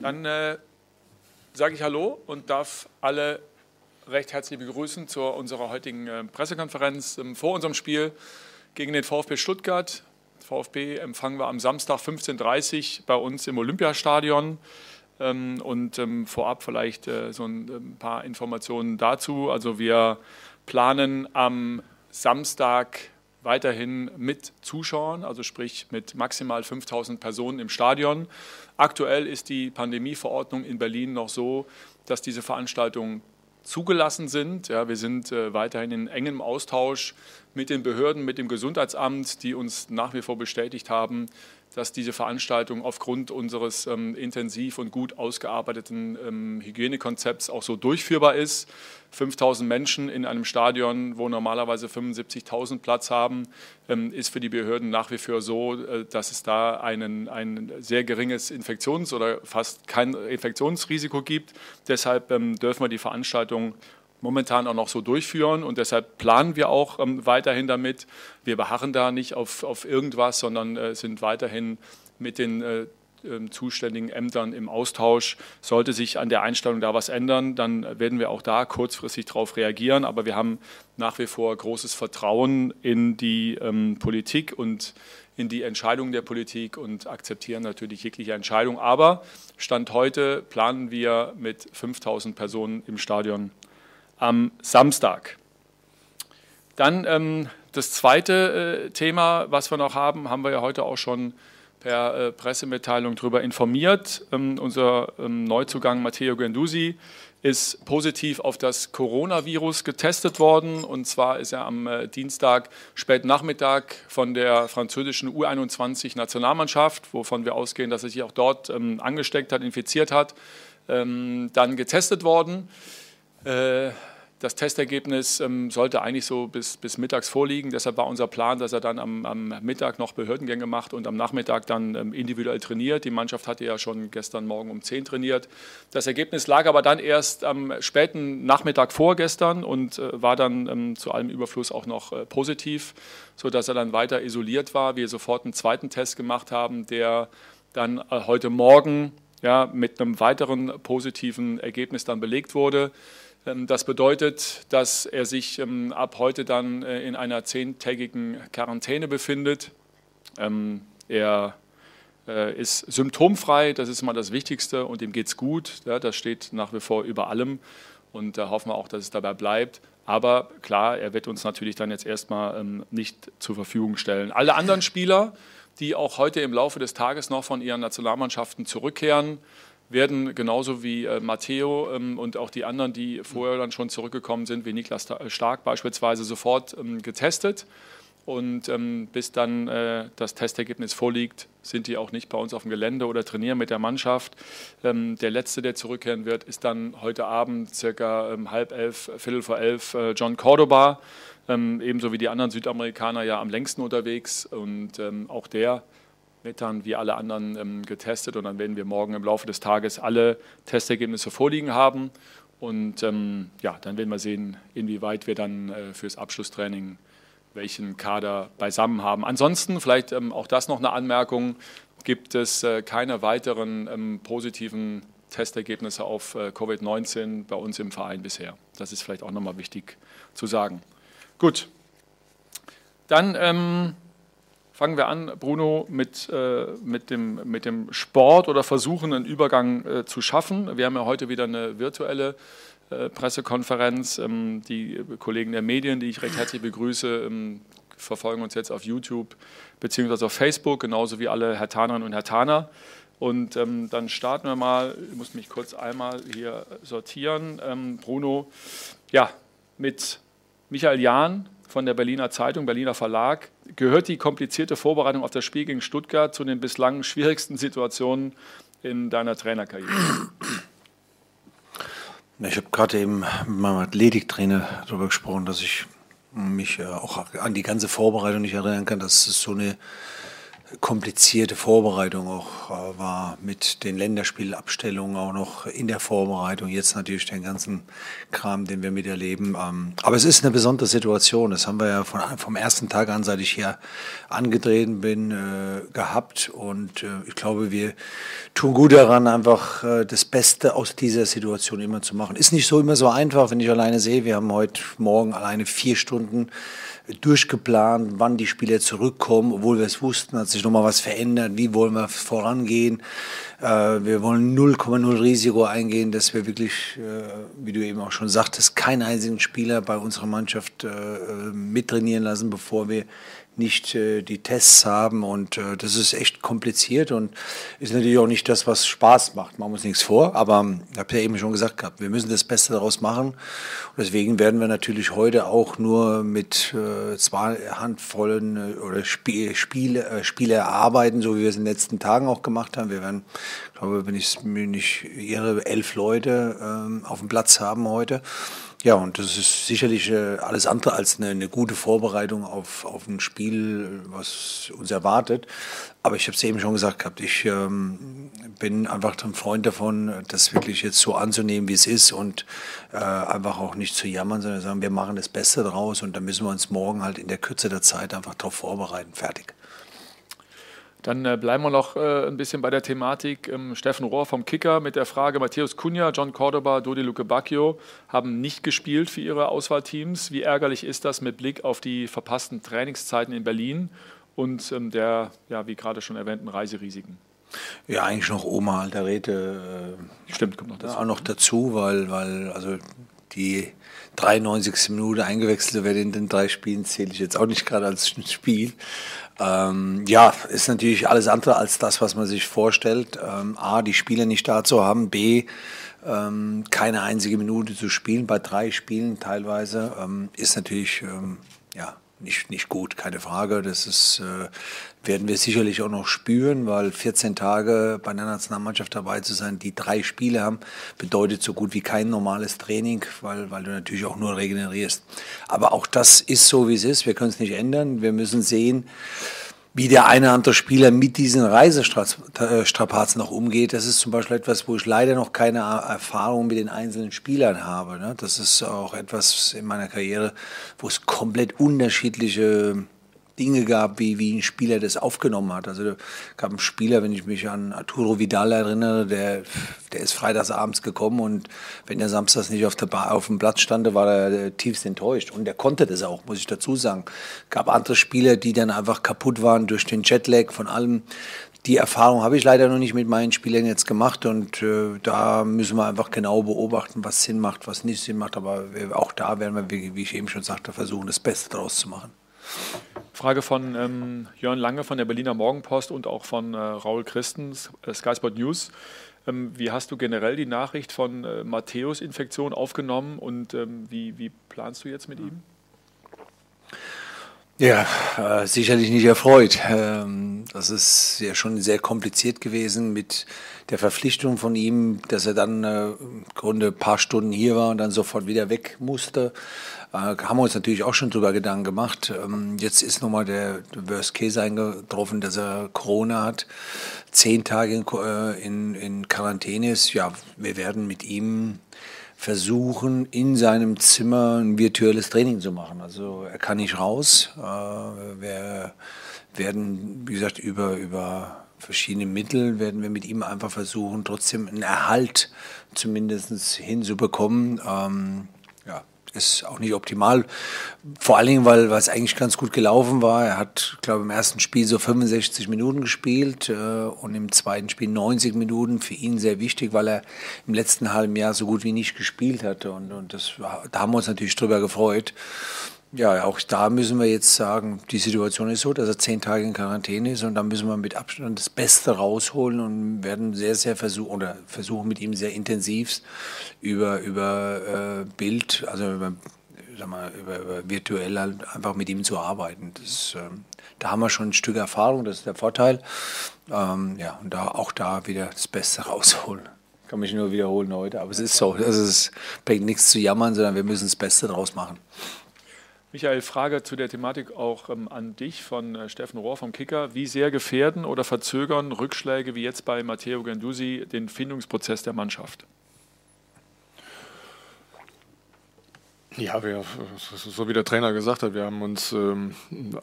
Dann äh, sage ich Hallo und darf alle recht herzlich begrüßen zu unserer heutigen äh, Pressekonferenz ähm, vor unserem Spiel gegen den VfB Stuttgart. VfB empfangen wir am Samstag 15.30 Uhr bei uns im Olympiastadion. Ähm, und ähm, vorab vielleicht äh, so ein, ein paar Informationen dazu. Also wir planen am Samstag weiterhin mit Zuschauern, also sprich mit maximal 5000 Personen im Stadion. Aktuell ist die Pandemieverordnung in Berlin noch so, dass diese Veranstaltungen zugelassen sind. Ja, wir sind äh, weiterhin in engem Austausch mit den Behörden, mit dem Gesundheitsamt, die uns nach wie vor bestätigt haben, dass diese Veranstaltung aufgrund unseres ähm, intensiv und gut ausgearbeiteten ähm, Hygienekonzepts auch so durchführbar ist. 5000 Menschen in einem Stadion, wo normalerweise 75.000 Platz haben, ähm, ist für die Behörden nach wie vor so, äh, dass es da einen, ein sehr geringes Infektions- oder fast kein Infektionsrisiko gibt. Deshalb ähm, dürfen wir die Veranstaltung momentan auch noch so durchführen und deshalb planen wir auch ähm, weiterhin damit. Wir beharren da nicht auf, auf irgendwas, sondern äh, sind weiterhin mit den äh, äh, zuständigen Ämtern im Austausch. Sollte sich an der Einstellung da was ändern, dann werden wir auch da kurzfristig darauf reagieren. Aber wir haben nach wie vor großes Vertrauen in die ähm, Politik und in die Entscheidungen der Politik und akzeptieren natürlich jegliche Entscheidung. Aber Stand heute planen wir mit 5000 Personen im Stadion am Samstag. Dann ähm, das zweite äh, Thema, was wir noch haben, haben wir ja heute auch schon per äh, Pressemitteilung darüber informiert. Ähm, unser ähm, Neuzugang Matteo Gendusi ist positiv auf das Coronavirus getestet worden. Und zwar ist er am äh, Dienstag späten Nachmittag von der französischen U21-Nationalmannschaft, wovon wir ausgehen, dass er sich auch dort ähm, angesteckt hat, infiziert hat, ähm, dann getestet worden. Äh, das Testergebnis ähm, sollte eigentlich so bis, bis mittags vorliegen. Deshalb war unser Plan, dass er dann am, am Mittag noch Behördengänge macht und am Nachmittag dann ähm, individuell trainiert. Die Mannschaft hatte ja schon gestern Morgen um 10 trainiert. Das Ergebnis lag aber dann erst am späten Nachmittag vorgestern und äh, war dann ähm, zu allem Überfluss auch noch äh, positiv, sodass er dann weiter isoliert war. Wir sofort einen zweiten Test gemacht haben, der dann äh, heute Morgen ja, mit einem weiteren positiven Ergebnis dann belegt wurde. Ähm, das bedeutet, dass er sich ähm, ab heute dann äh, in einer zehntägigen Quarantäne befindet. Ähm, er äh, ist symptomfrei, das ist mal das Wichtigste und ihm geht es gut. Das steht nach wie vor über allem und da hoffen wir auch, dass es dabei bleibt. Aber klar, er wird uns natürlich dann jetzt erstmal nicht zur Verfügung stellen. Alle anderen Spieler, die auch heute im Laufe des Tages noch von ihren Nationalmannschaften zurückkehren, werden genauso wie äh, Matteo ähm, und auch die anderen, die vorher dann schon zurückgekommen sind, wie Niklas Stark beispielsweise, sofort ähm, getestet. Und ähm, bis dann äh, das Testergebnis vorliegt, sind die auch nicht bei uns auf dem Gelände oder trainieren mit der Mannschaft. Ähm, der letzte, der zurückkehren wird, ist dann heute Abend circa ähm, halb elf, viertel vor elf äh, John Cordoba. Ähm, ebenso wie die anderen Südamerikaner ja am längsten unterwegs. Und auch der dann wie alle anderen ähm, getestet und dann werden wir morgen im Laufe des Tages alle Testergebnisse vorliegen haben. Und ähm, ja, dann werden wir sehen, inwieweit wir dann äh, fürs Abschlusstraining welchen Kader beisammen haben. Ansonsten, vielleicht ähm, auch das noch eine Anmerkung, gibt es äh, keine weiteren ähm, positiven Testergebnisse auf äh, Covid-19 bei uns im Verein bisher. Das ist vielleicht auch nochmal wichtig zu sagen. Gut, dann ähm, Fangen wir an, Bruno, mit, äh, mit, dem, mit dem Sport oder versuchen, einen Übergang äh, zu schaffen. Wir haben ja heute wieder eine virtuelle äh, Pressekonferenz. Ähm, die Kollegen der Medien, die ich recht herzlich begrüße, ähm, verfolgen uns jetzt auf YouTube bzw. auf Facebook, genauso wie alle Herr Tanerinnen und Herr Taner. Und ähm, dann starten wir mal, ich muss mich kurz einmal hier sortieren. Ähm, Bruno, ja, mit Michael Jahn, von der Berliner Zeitung, Berliner Verlag. Gehört die komplizierte Vorbereitung auf das Spiel gegen Stuttgart zu den bislang schwierigsten Situationen in deiner Trainerkarriere? Ich habe gerade eben mit meinem Athletiktrainer darüber gesprochen, dass ich mich auch an die ganze Vorbereitung nicht erinnern kann, dass es so eine komplizierte Vorbereitung auch äh, war mit den Länderspielabstellungen auch noch in der Vorbereitung. Jetzt natürlich den ganzen Kram, den wir miterleben. Ähm, aber es ist eine besondere Situation. Das haben wir ja von, vom ersten Tag an, seit ich hier angetreten bin, äh, gehabt. Und äh, ich glaube, wir tun gut daran, einfach das Beste aus dieser Situation immer zu machen. Ist nicht so immer so einfach, wenn ich alleine sehe. Wir haben heute Morgen alleine vier Stunden durchgeplant, wann die Spieler zurückkommen, obwohl wir es wussten, hat sich nochmal was verändert, wie wollen wir vorangehen. Äh, wir wollen 0,0 Risiko eingehen, dass wir wirklich, äh, wie du eben auch schon sagtest, keinen einzigen Spieler bei unserer Mannschaft äh, mittrainieren lassen, bevor wir nicht äh, die Tests haben und äh, das ist echt kompliziert und ist natürlich auch nicht das, was Spaß macht. Machen wir uns nichts vor, aber ich habe ja eben schon gesagt gehabt, wir müssen das Beste daraus machen und deswegen werden wir natürlich heute auch nur mit äh, zwei Handvollen äh, oder Spiel, Spiele, äh, Spiele arbeiten, so wie wir es in den letzten Tagen auch gemacht haben. Wir werden, glaube, wenn ich mir nicht irre, elf Leute ähm, auf dem Platz haben heute. Ja, und das ist sicherlich äh, alles andere als eine, eine, gute Vorbereitung auf, auf ein Spiel, was uns erwartet. Aber ich habe es eben schon gesagt gehabt, ich ähm, bin einfach ein Freund davon, das wirklich jetzt so anzunehmen, wie es ist und äh, einfach auch nicht zu jammern, sondern sagen, wir machen das Beste draus und dann müssen wir uns morgen halt in der Kürze der Zeit einfach darauf vorbereiten. Fertig. Dann äh, bleiben wir noch äh, ein bisschen bei der Thematik. Ähm, Steffen Rohr vom Kicker mit der Frage: Matthäus Cunha, John Cordoba, Dodi Luke Bacchio haben nicht gespielt für ihre Auswahlteams. Wie ärgerlich ist das mit Blick auf die verpassten Trainingszeiten in Berlin und ähm, der, ja, wie gerade schon erwähnten, Reiserisiken? Ja, eigentlich noch Oma Alderete. Äh, Stimmt, kommt noch dazu. Auch noch dazu, weil, weil also die 93. Minute eingewechselt werden in den drei Spielen zähle ich jetzt auch nicht gerade als Spiel. Ähm, ja, ist natürlich alles andere als das, was man sich vorstellt. Ähm, A, die Spieler nicht da zu haben. B, ähm, keine einzige Minute zu spielen bei drei Spielen teilweise ähm, ist natürlich ähm, ja, nicht, nicht gut, keine Frage. Das ist, äh, werden wir sicherlich auch noch spüren, weil 14 Tage bei einer Nationalmannschaft dabei zu sein, die drei Spiele haben, bedeutet so gut wie kein normales Training, weil, weil du natürlich auch nur regenerierst. Aber auch das ist so, wie es ist. Wir können es nicht ändern. Wir müssen sehen, wie der eine oder andere Spieler mit diesen Reisestrapazen noch umgeht, das ist zum Beispiel etwas, wo ich leider noch keine Erfahrung mit den einzelnen Spielern habe. Ne? Das ist auch etwas in meiner Karriere, wo es komplett unterschiedliche Dinge gab, wie, wie ein Spieler das aufgenommen hat. Also gab einen Spieler, wenn ich mich an Arturo Vidal erinnere, der, der ist freitags abends gekommen und wenn er samstags nicht auf, der Bar, auf dem Platz stand, war er tiefst enttäuscht. Und er konnte das auch, muss ich dazu sagen. gab andere Spieler, die dann einfach kaputt waren durch den Jetlag von allem. Die Erfahrung habe ich leider noch nicht mit meinen Spielern jetzt gemacht und äh, da müssen wir einfach genau beobachten, was Sinn macht, was nicht Sinn macht. Aber auch da werden wir, wie, wie ich eben schon sagte, versuchen, das Beste daraus zu machen. Frage von ähm, Jörn Lange von der Berliner Morgenpost und auch von äh, Raul Christens, äh, Sky Sport News. Ähm, wie hast du generell die Nachricht von äh, Matthäus-Infektion aufgenommen und ähm, wie, wie planst du jetzt mit ihm? Ja, äh, sicherlich nicht erfreut. Ähm, das ist ja schon sehr kompliziert gewesen mit der Verpflichtung von ihm, dass er dann äh, im Grunde ein paar Stunden hier war und dann sofort wieder weg musste. Äh, haben wir uns natürlich auch schon drüber Gedanken gemacht. Ähm, jetzt ist nochmal der Worst Case eingetroffen, dass er Corona hat, zehn Tage in, äh, in, in Quarantäne ist. Ja, wir werden mit ihm versuchen, in seinem Zimmer ein virtuelles Training zu machen. Also er kann nicht raus. Äh, wir werden, wie gesagt, über, über verschiedene Mittel werden wir mit ihm einfach versuchen, trotzdem einen Erhalt zumindest hinzubekommen. Ähm, ist auch nicht optimal. Vor allen Dingen, weil, es eigentlich ganz gut gelaufen war. Er hat, glaube ich, im ersten Spiel so 65 Minuten gespielt äh, und im zweiten Spiel 90 Minuten. Für ihn sehr wichtig, weil er im letzten halben Jahr so gut wie nicht gespielt hatte. Und, und das, da haben wir uns natürlich drüber gefreut. Ja, auch da müssen wir jetzt sagen, die Situation ist so, dass er zehn Tage in Quarantäne ist und da müssen wir mit Abstand das Beste rausholen und werden sehr, sehr versuchen oder versuchen mit ihm sehr intensiv über, über äh, Bild, also über, sag mal, über, über virtuell halt einfach mit ihm zu arbeiten. Das, äh, da haben wir schon ein Stück Erfahrung, das ist der Vorteil. Ähm, ja, und da auch da wieder das Beste rausholen. Kann mich nur wiederholen heute, aber es ist so. Also es bringt nichts zu jammern, sondern wir müssen das Beste draus machen. Michael, Frage zu der Thematik auch ähm, an dich von äh, Steffen Rohr vom Kicker. Wie sehr gefährden oder verzögern Rückschläge wie jetzt bei Matteo Gandusi den Findungsprozess der Mannschaft? Ja, wir, so wie der Trainer gesagt hat, wir haben uns ähm,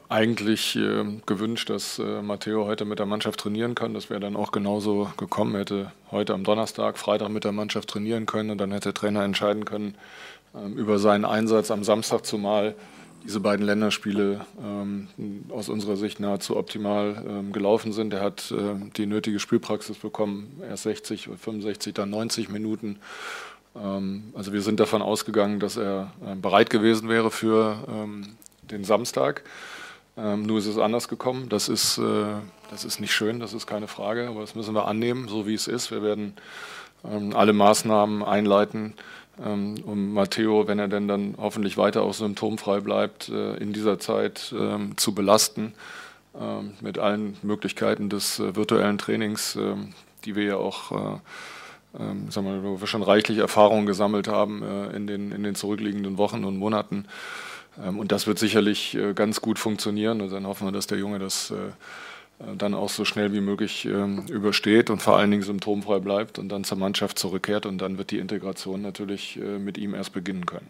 eigentlich äh, gewünscht, dass äh, Matteo heute mit der Mannschaft trainieren kann. Das wäre dann auch genauso gekommen. Er hätte heute am Donnerstag, Freitag mit der Mannschaft trainieren können und dann hätte der Trainer entscheiden können ähm, über seinen Einsatz am Samstag, zumal diese beiden Länderspiele ähm, aus unserer Sicht nahezu optimal ähm, gelaufen sind. Er hat äh, die nötige Spielpraxis bekommen, erst 60, 65, dann 90 Minuten. Ähm, also wir sind davon ausgegangen, dass er äh, bereit gewesen wäre für ähm, den Samstag. Ähm, nur ist es anders gekommen. Das ist, äh, das ist nicht schön, das ist keine Frage, aber das müssen wir annehmen, so wie es ist. Wir werden alle Maßnahmen einleiten, um Matteo, wenn er denn dann hoffentlich weiter auch symptomfrei bleibt, äh, in dieser Zeit zu belasten mit allen Möglichkeiten des virtuellen Trainings, die wir ja auch ähm, sagen wir, wo wir schon reichlich Erfahrung gesammelt haben äh, in, den, in den zurückliegenden Wochen und Monaten. Ähm, und das wird sicherlich äh, ganz gut funktionieren. Und dann hoffen wir, dass der Junge das äh, dann auch so schnell wie möglich ähm, übersteht und vor allen Dingen symptomfrei bleibt und dann zur Mannschaft zurückkehrt. Und dann wird die Integration natürlich äh, mit ihm erst beginnen können.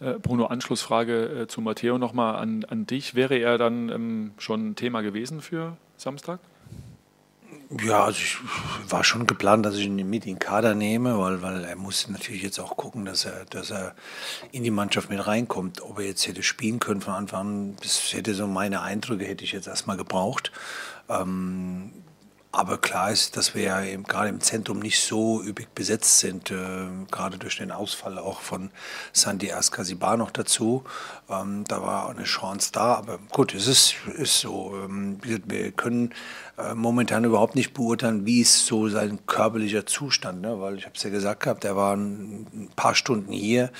Äh, Bruno, Anschlussfrage äh, zu Matteo nochmal an, an dich. Wäre er dann ähm, schon Thema gewesen für Samstag? Ja, also ich war schon geplant, dass ich ihn mit in den Kader nehme, weil, weil er muss natürlich jetzt auch gucken, dass er, dass er in die Mannschaft mit reinkommt. Ob er jetzt hätte spielen können von Anfang an, das hätte so meine Eindrücke hätte ich jetzt erstmal gebraucht. Ähm, aber klar ist, dass wir ja eben gerade im Zentrum nicht so üppig besetzt sind, äh, gerade durch den Ausfall auch von Sandy Askasibar noch dazu. Ähm, da war eine Chance da, aber gut, es ist, ist so. Ähm, wir können äh, momentan überhaupt nicht beurteilen, wie ist so sein körperlicher Zustand, ne? weil ich habe es ja gesagt gehabt, er war ein paar Stunden hier,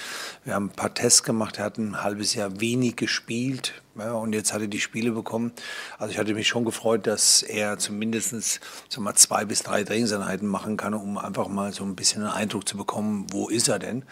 wir haben ein paar Tests gemacht, er hat ein halbes Jahr wenig gespielt ja, und jetzt hat er die Spiele bekommen. Also ich hatte mich schon gefreut, dass er zumindest mal zwei bis drei Trainingseinheiten machen kann, um einfach mal so ein bisschen einen Eindruck zu bekommen, wo ist er denn.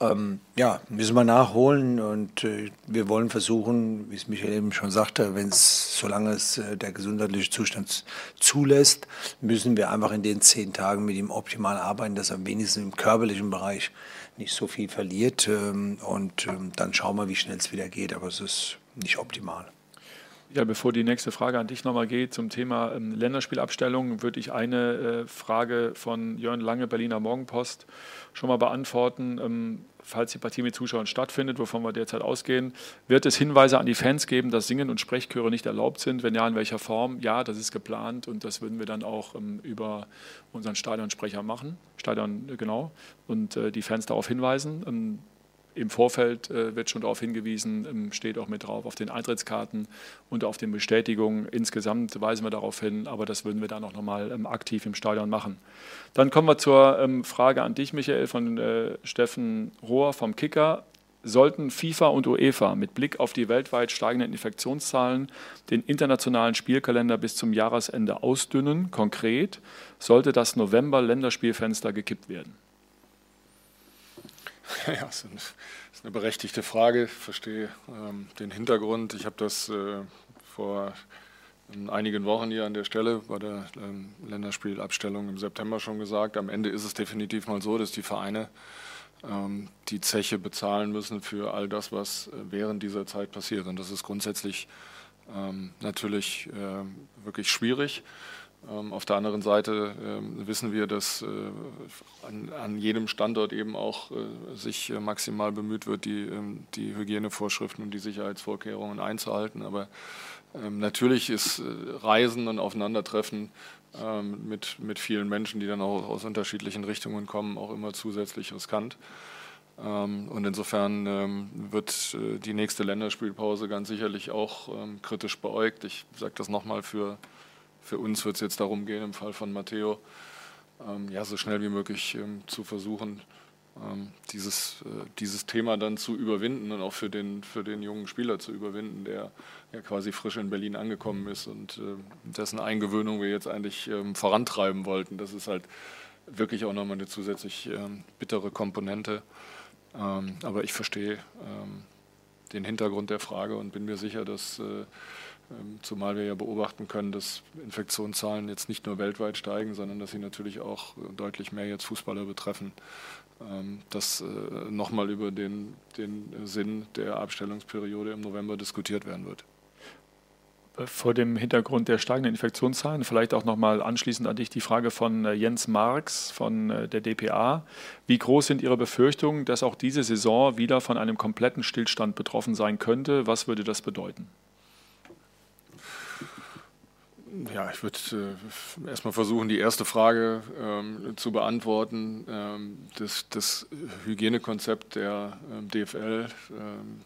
Ähm, ja, müssen wir nachholen und äh, wir wollen versuchen, wie es Michael eben schon sagte, wenn es, solange es äh, der gesundheitliche Zustand zulässt, müssen wir einfach in den zehn Tagen mit ihm optimal arbeiten, dass er wenigstens im körperlichen Bereich nicht so viel verliert. Ähm, und ähm, dann schauen wir, wie schnell es wieder geht. Aber es ist nicht optimal. Ja, bevor die nächste Frage an dich nochmal geht zum Thema ähm, Länderspielabstellung, würde ich eine äh, Frage von Jörn Lange, Berliner Morgenpost, schon mal beantworten. Falls die Partie mit Zuschauern stattfindet, wovon wir derzeit ausgehen, wird es Hinweise an die Fans geben, dass Singen und Sprechchöre nicht erlaubt sind? Wenn ja, in welcher Form? Ja, das ist geplant und das würden wir dann auch ähm, über unseren Stadionsprecher machen. Stadion, äh, genau. Und äh, die Fans darauf hinweisen. Ähm, im Vorfeld äh, wird schon darauf hingewiesen, ähm, steht auch mit drauf auf den Eintrittskarten und auf den Bestätigungen. Insgesamt weisen wir darauf hin, aber das würden wir dann auch nochmal ähm, aktiv im Stadion machen. Dann kommen wir zur ähm, Frage an dich, Michael, von äh, Steffen Rohr vom Kicker. Sollten FIFA und UEFA mit Blick auf die weltweit steigenden Infektionszahlen den internationalen Spielkalender bis zum Jahresende ausdünnen? Konkret sollte das November-Länderspielfenster gekippt werden? Ja, das ist eine berechtigte Frage. Ich verstehe ähm, den Hintergrund. Ich habe das äh, vor einigen Wochen hier an der Stelle bei der ähm, Länderspielabstellung im September schon gesagt. Am Ende ist es definitiv mal so, dass die Vereine ähm, die Zeche bezahlen müssen für all das, was äh, während dieser Zeit passiert. Und das ist grundsätzlich ähm, natürlich äh, wirklich schwierig. Ähm, auf der anderen Seite ähm, wissen wir, dass äh, an, jedem Standort eben auch äh, sich äh, maximal bemüht wird, die, ähm, die Hygienevorschriften und die Sicherheitsvorkehrungen einzuhalten. Aber natürlich ist Reisen und Aufeinandertreffen mit, mit vielen Menschen, die dann auch aus unterschiedlichen Richtungen kommen, auch immer zusätzlich riskant. Und insofern wird die nächste Länderspielpause ganz sicherlich auch kritisch beäugt. Ich sage das nochmal für für uns wird es jetzt darum gehen, im Fall von Matteo, ähm, ja, so schnell wie möglich ähm, zu versuchen, ähm, dieses, äh, dieses Thema dann zu überwinden und auch für den, für den jungen Spieler zu überwinden, der ja quasi frisch in Berlin angekommen ist und äh, dessen Eingewöhnung wir jetzt eigentlich ähm, vorantreiben wollten. Das ist halt wirklich auch nochmal eine zusätzlich ähm, bittere Komponente. Ähm, aber ich verstehe den Hintergrund der Frage und bin mir sicher, dass äh, ähm, zumal wir ja beobachten können, dass Infektionszahlen jetzt nicht nur weltweit steigen, sondern dass sie natürlich auch deutlich mehr jetzt Fußballer betreffen, ähm, dass äh, nochmal über den, den Sinn der Abstellungsperiode im November diskutiert werden wird vor dem Hintergrund der steigenden Infektionszahlen vielleicht auch nochmal anschließend an dich die Frage von äh, Jens Marx von äh, der DPA. Wie groß sind Ihre Befürchtungen, dass auch diese Saison wieder von einem kompletten Stillstand betroffen sein könnte? Was würde das bedeuten? Ja, ich würde äh, erstmal versuchen, die erste Frage ähm, zu beantworten. Ähm, das, das, Hygienekonzept der ähm, DFL ähm,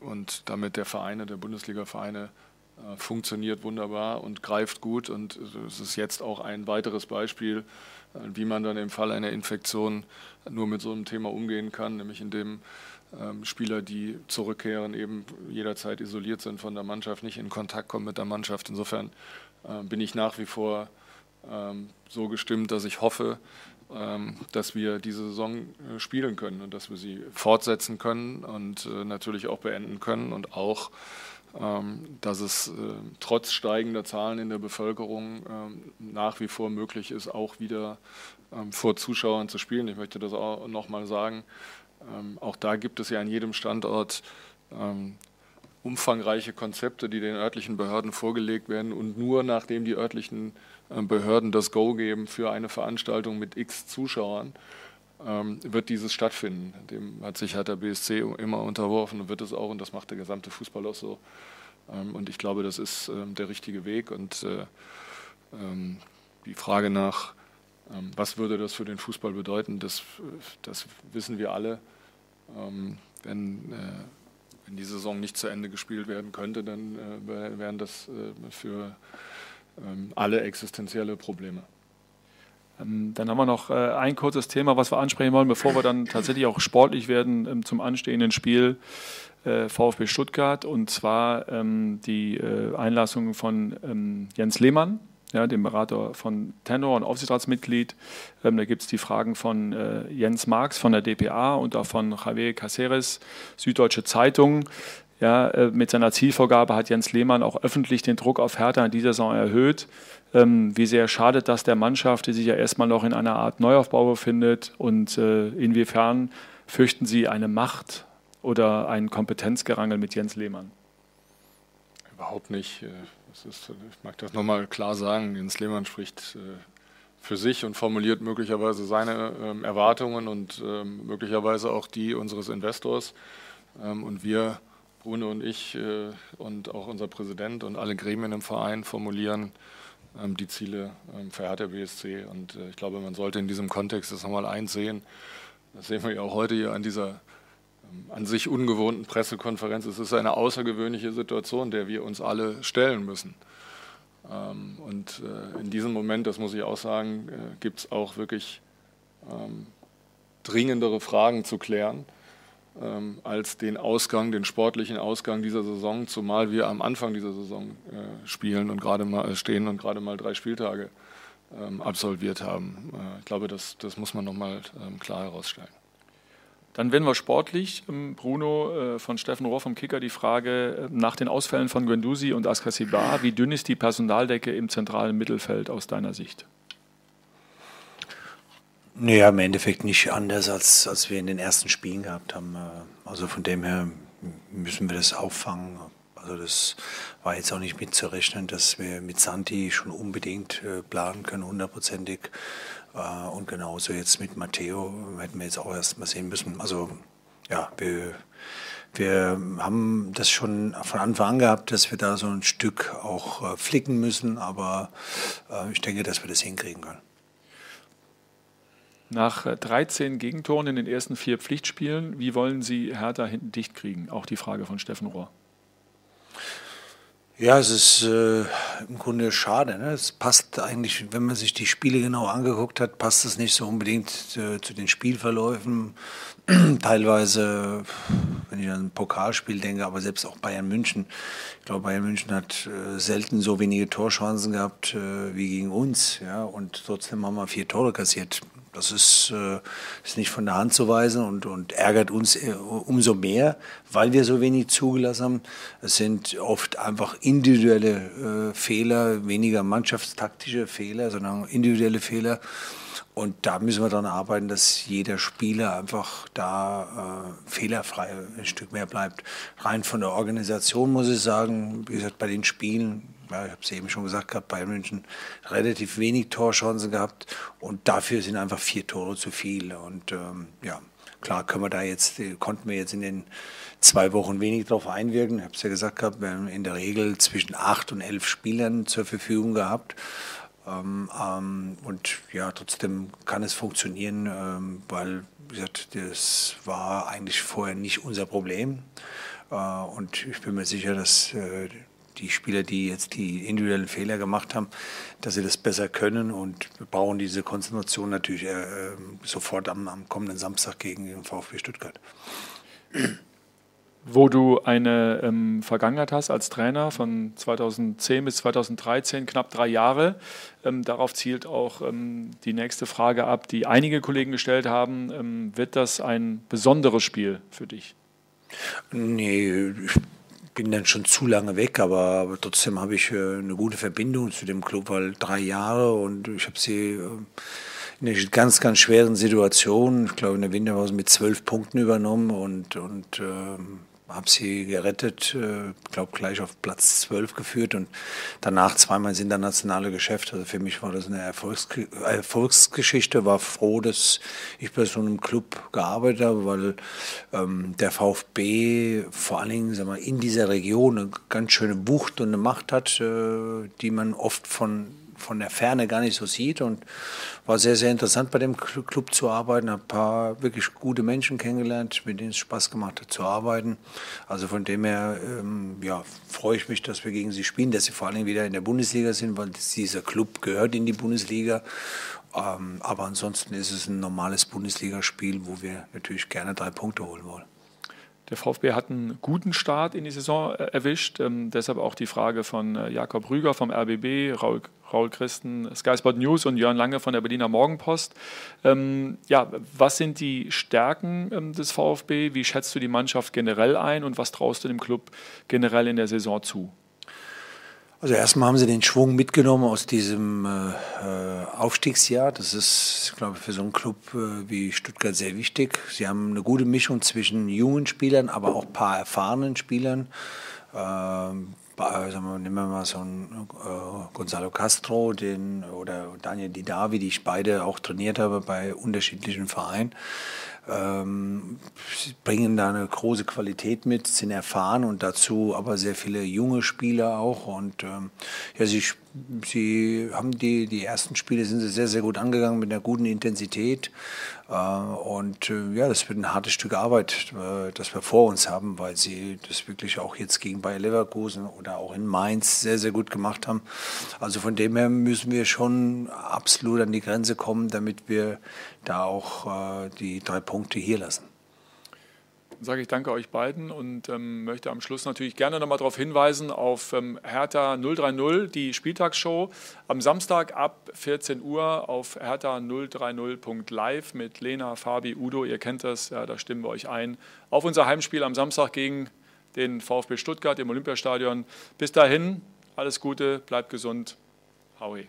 und damit der Vereine, der Bundesliga-Vereine äh, funktioniert wunderbar und greift gut. Und es ist jetzt auch ein weiteres Beispiel, äh, wie man dann im Fall einer Infektion nur mit so einem Thema umgehen kann, nämlich indem ähm, Spieler, die zurückkehren, eben jederzeit isoliert sind von der Mannschaft, nicht in Kontakt kommen mit der Mannschaft. Insofern bin ich nach wie vor ähm, so gestimmt, dass ich hoffe, ähm, dass wir diese Saison spielen können und dass wir sie fortsetzen können und natürlich auch beenden können und auch ähm, dass es äh, trotz steigender Zahlen in der Bevölkerung nach wie vor möglich ist, auch wieder vor Zuschauern zu spielen. Ich möchte das auch nochmal sagen. Auch da gibt es ja an jedem Standort umfangreiche Konzepte, die den örtlichen Behörden vorgelegt werden. Und nur nachdem die örtlichen Behörden das Go geben für eine Veranstaltung mit x Zuschauern, ähm, wird dieses stattfinden. Dem hat sich der BSC immer unterworfen und wird es auch und das macht der gesamte Fußball auch so. Ähm, und ich glaube, das ist ähm, der richtige Weg und äh, die Frage nach, was würde das für den Fußball bedeuten, das, das wissen wir alle. wenn, äh, wenn die Saison nicht zu Ende gespielt werden könnte, dann äh, wären das für alle existenzielle Probleme. Ähm, dann haben wir noch äh, ein kurzes Thema, was wir ansprechen wollen, bevor wir dann tatsächlich auch sportlich werden ähm, zum anstehenden Spiel äh, VfB Stuttgart. Und zwar ähm, die äh, Einlassung von Jens Lehmann, ja, dem Berater von Tenor und Aufsichtsratsmitglied. da gibt es die Fragen von Jens Marx von der DPA und auch von Javier Caceres, Süddeutsche Zeitung. Ja, mit seiner Zielvorgabe hat Jens Lehmann auch öffentlich den Druck auf Hertha in dieser Saison erhöht. Ähm, wie sehr schadet das der Mannschaft, die sich ja erstmal noch in einer Art Neuaufbau befindet? Und äh, inwiefern fürchten Sie eine Macht oder ein Kompetenzgerangel mit Jens Lehmann? Überhaupt nicht. Ist, ich mag das nochmal klar sagen. Jens Lehmann spricht äh, für sich und formuliert möglicherweise seine ähm, Erwartungen und ähm, möglicherweise auch die unseres Investors. Ähm, und wir, Bruno und ich äh, und auch unser Präsident und alle Gremien im Verein formulieren die Ziele für Hertha BSC. Und äh, ich glaube, man sollte in diesem Kontext das nochmal einsehen. Das sehen wir ja auch heute hier an dieser an sich ungewohnten Pressekonferenz. Es ist eine außergewöhnliche Situation, der wir uns alle stellen müssen. Und äh, in diesem Moment, das muss ich auch sagen, äh, gibt es auch wirklich dringendere Fragen zu klären ähm, als den Ausgang, den sportlichen Ausgang dieser Saison, zumal wir am Anfang dieser Saison äh, spielen und gerade mal stehen und gerade mal drei Spieltage ähm, absolviert haben. Ich glaube, das, das muss man nochmal ähm, klar herausstellen. Dann werden wir sportlich. Ähm, Bruno äh, von Steffen Rohr vom Kicker die Frage äh, nach den Ausfällen von Guendouzi und Askasibar. Wie dünn ist die Personaldecke im zentralen Mittelfeld aus deiner Sicht? Naja, im Endeffekt nicht anders, als, als wir in den ersten Spielen gehabt haben. Äh, also von dem her müssen wir das auffangen. Also das war jetzt auch nicht mitzurechnen, dass wir mit Santi schon unbedingt planen können, hundertprozentig. Äh, und genauso jetzt mit Matteo hätten wir jetzt auch erst mal sehen müssen. Also ja, wir, wir haben das schon von Anfang an gehabt, dass wir da so ein Stück auch flicken müssen, aber ich denke, dass wir das hinkriegen können. Nach 13 Gegentoren in den ersten vier Pflichtspielen, wie wollen Sie Hertha hinten dicht kriegen? Auch die Frage von Steffen Rohr. Ja, es ist äh, im Grunde schade. Ne? Es passt eigentlich, wenn man sich die Spiele genau angeguckt hat, passt es nicht so unbedingt äh, zu den Spielverläufen. Teilweise, wenn ich an ein Pokalspiel denke, aber selbst auch Bayern München. Ich glaube, Bayern München hat äh, selten so wenige Torchancen gehabt äh, wie gegen uns. Ja? Und trotzdem haben wir vier Tore kassiert Das ist, äh, ist nicht von der Hand zu weisen und, und ärgert uns äh, umso mehr, weil wir so wenig zugelassen haben. Es sind oft einfach individuelle äh, Fehler, weniger mannschaftstaktische Fehler, sondern individuelle Fehler. Und da müssen wir daran arbeiten, dass jeder Spieler einfach da äh, fehlerfrei ein Stück mehr bleibt. Rein von der Organisation muss ich sagen, wie gesagt, bei den Spielen ja, ich habe es eben schon gesagt gehabt, Bayern München relativ wenig Torchancen gehabt und dafür sind einfach vier Tore zu viel. Und ähm, ja, klar können wir da jetzt, konnten wir jetzt in den zwei Wochen wenig darauf einwirken. Ich habe es ja gesagt gehabt, wir haben in der Regel zwischen acht und elf Spielern zur Verfügung gehabt. Ähm, ähm, und ja, trotzdem kann es funktionieren, ähm, weil, wie gesagt, das war eigentlich vorher nicht unser Problem. Äh, und ich bin mir sicher, dass äh, die Spieler, die jetzt die individuellen Fehler gemacht haben, dass sie das besser können. Und wir brauchen diese Konzentration natürlich äh, sofort am, am, kommenden Samstag gegen den VfB Stuttgart. Wo du eine ähm, Vergangenheit hast als Trainer von 2010 bis 2013, knapp drei Jahre. Ähm, darauf zielt auch ähm, die nächste Frage ab, die einige Kollegen gestellt haben. Ähm, wird das ein besonderes Spiel für dich? Nee, bin dann schon zu lange weg, aber, aber trotzdem habe ich äh, eine gute Verbindung zu dem Club, weil drei Jahre und ich habe sie äh, in einer ganz, ganz schweren Situation, ich glaube in der Winterpause mit zwölf Punkten übernommen und, und ähm, habe sie gerettet, äh, glaube gleich auf Platz 12 geführt und danach zweimal ins internationale Geschäft. Also für mich war das eine Erfolgs Erfolgsgeschichte. War froh, dass ich bei so einem Club gearbeitet habe, weil ähm, der VfB vor allen Dingen sagen wir, in dieser Region eine ganz schöne Wucht und eine Macht hat, äh, die man oft von von der Ferne gar nicht so sieht und war sehr, sehr interessant bei dem Club zu arbeiten, ein paar wirklich gute Menschen kennengelernt, mit denen es Spaß gemacht hat zu arbeiten. Also von dem her ähm, ja, freue ich mich, dass wir gegen sie spielen, dass sie vor allem wieder in der Bundesliga sind, weil dieser Club gehört in die Bundesliga. Ähm, aber ansonsten ist es ein normales Bundesligaspiel, wo wir natürlich gerne drei Punkte holen wollen. Der VfB hat einen guten Start in die Saison äh, erwischt. Ähm, deshalb auch die Frage von äh, Jakob Rüger vom RBB, Raul, Raul Christen, Sky Sport News und Jörn Lange von der Berliner Morgenpost. Ähm, ja, was sind die Stärken ähm, des VfB? Wie schätzt du die Mannschaft generell ein und was traust du dem Club generell in der Saison zu? Also erstmal haben sie den Schwung mitgenommen aus diesem äh, Aufstiegsjahr. Das ist, glaube ich, für so einen Club äh, wie Stuttgart sehr wichtig. Sie haben eine gute Mischung zwischen jungen Spielern, aber auch ein paar erfahrenen Spielern. Ähm, wir, nehmen wir mal so einen äh, Gonzalo Castro den, oder Daniel Didavi, die ich beide auch trainiert habe bei unterschiedlichen Vereinen ähm, bringen da eine große Qualität mit, sind erfahren und dazu aber sehr viele junge Spieler auch. Und ähm, ja, sie, sie haben die, die ersten Spiele sind sie sehr, sehr gut angegangen mit einer guten Intensität. Äh, und äh, ja, das wird ein hartes Stück Arbeit, äh, das wir vor uns haben, weil sie das wirklich auch jetzt gegen Bayer Leverkusen oder auch in Mainz sehr, sehr gut gemacht haben. Also von dem her müssen wir schon absolut an die Grenze kommen, damit wir da auch die drei Punkte hier lassen sage ich danke euch beiden und ähm, möchte am Schluss natürlich gerne nochmal darauf hinweisen auf ähm, Hertha 030, die Spieltagsshow am Samstag ab 14 Uhr auf hertha030.live mit Lena, Fabi, Udo. Ihr kennt das, ja, da stimmen wir euch ein auf unser Heimspiel am Samstag gegen den VfB Stuttgart im Olympiastadion. Bis dahin, alles Gute, bleibt gesund. Howie.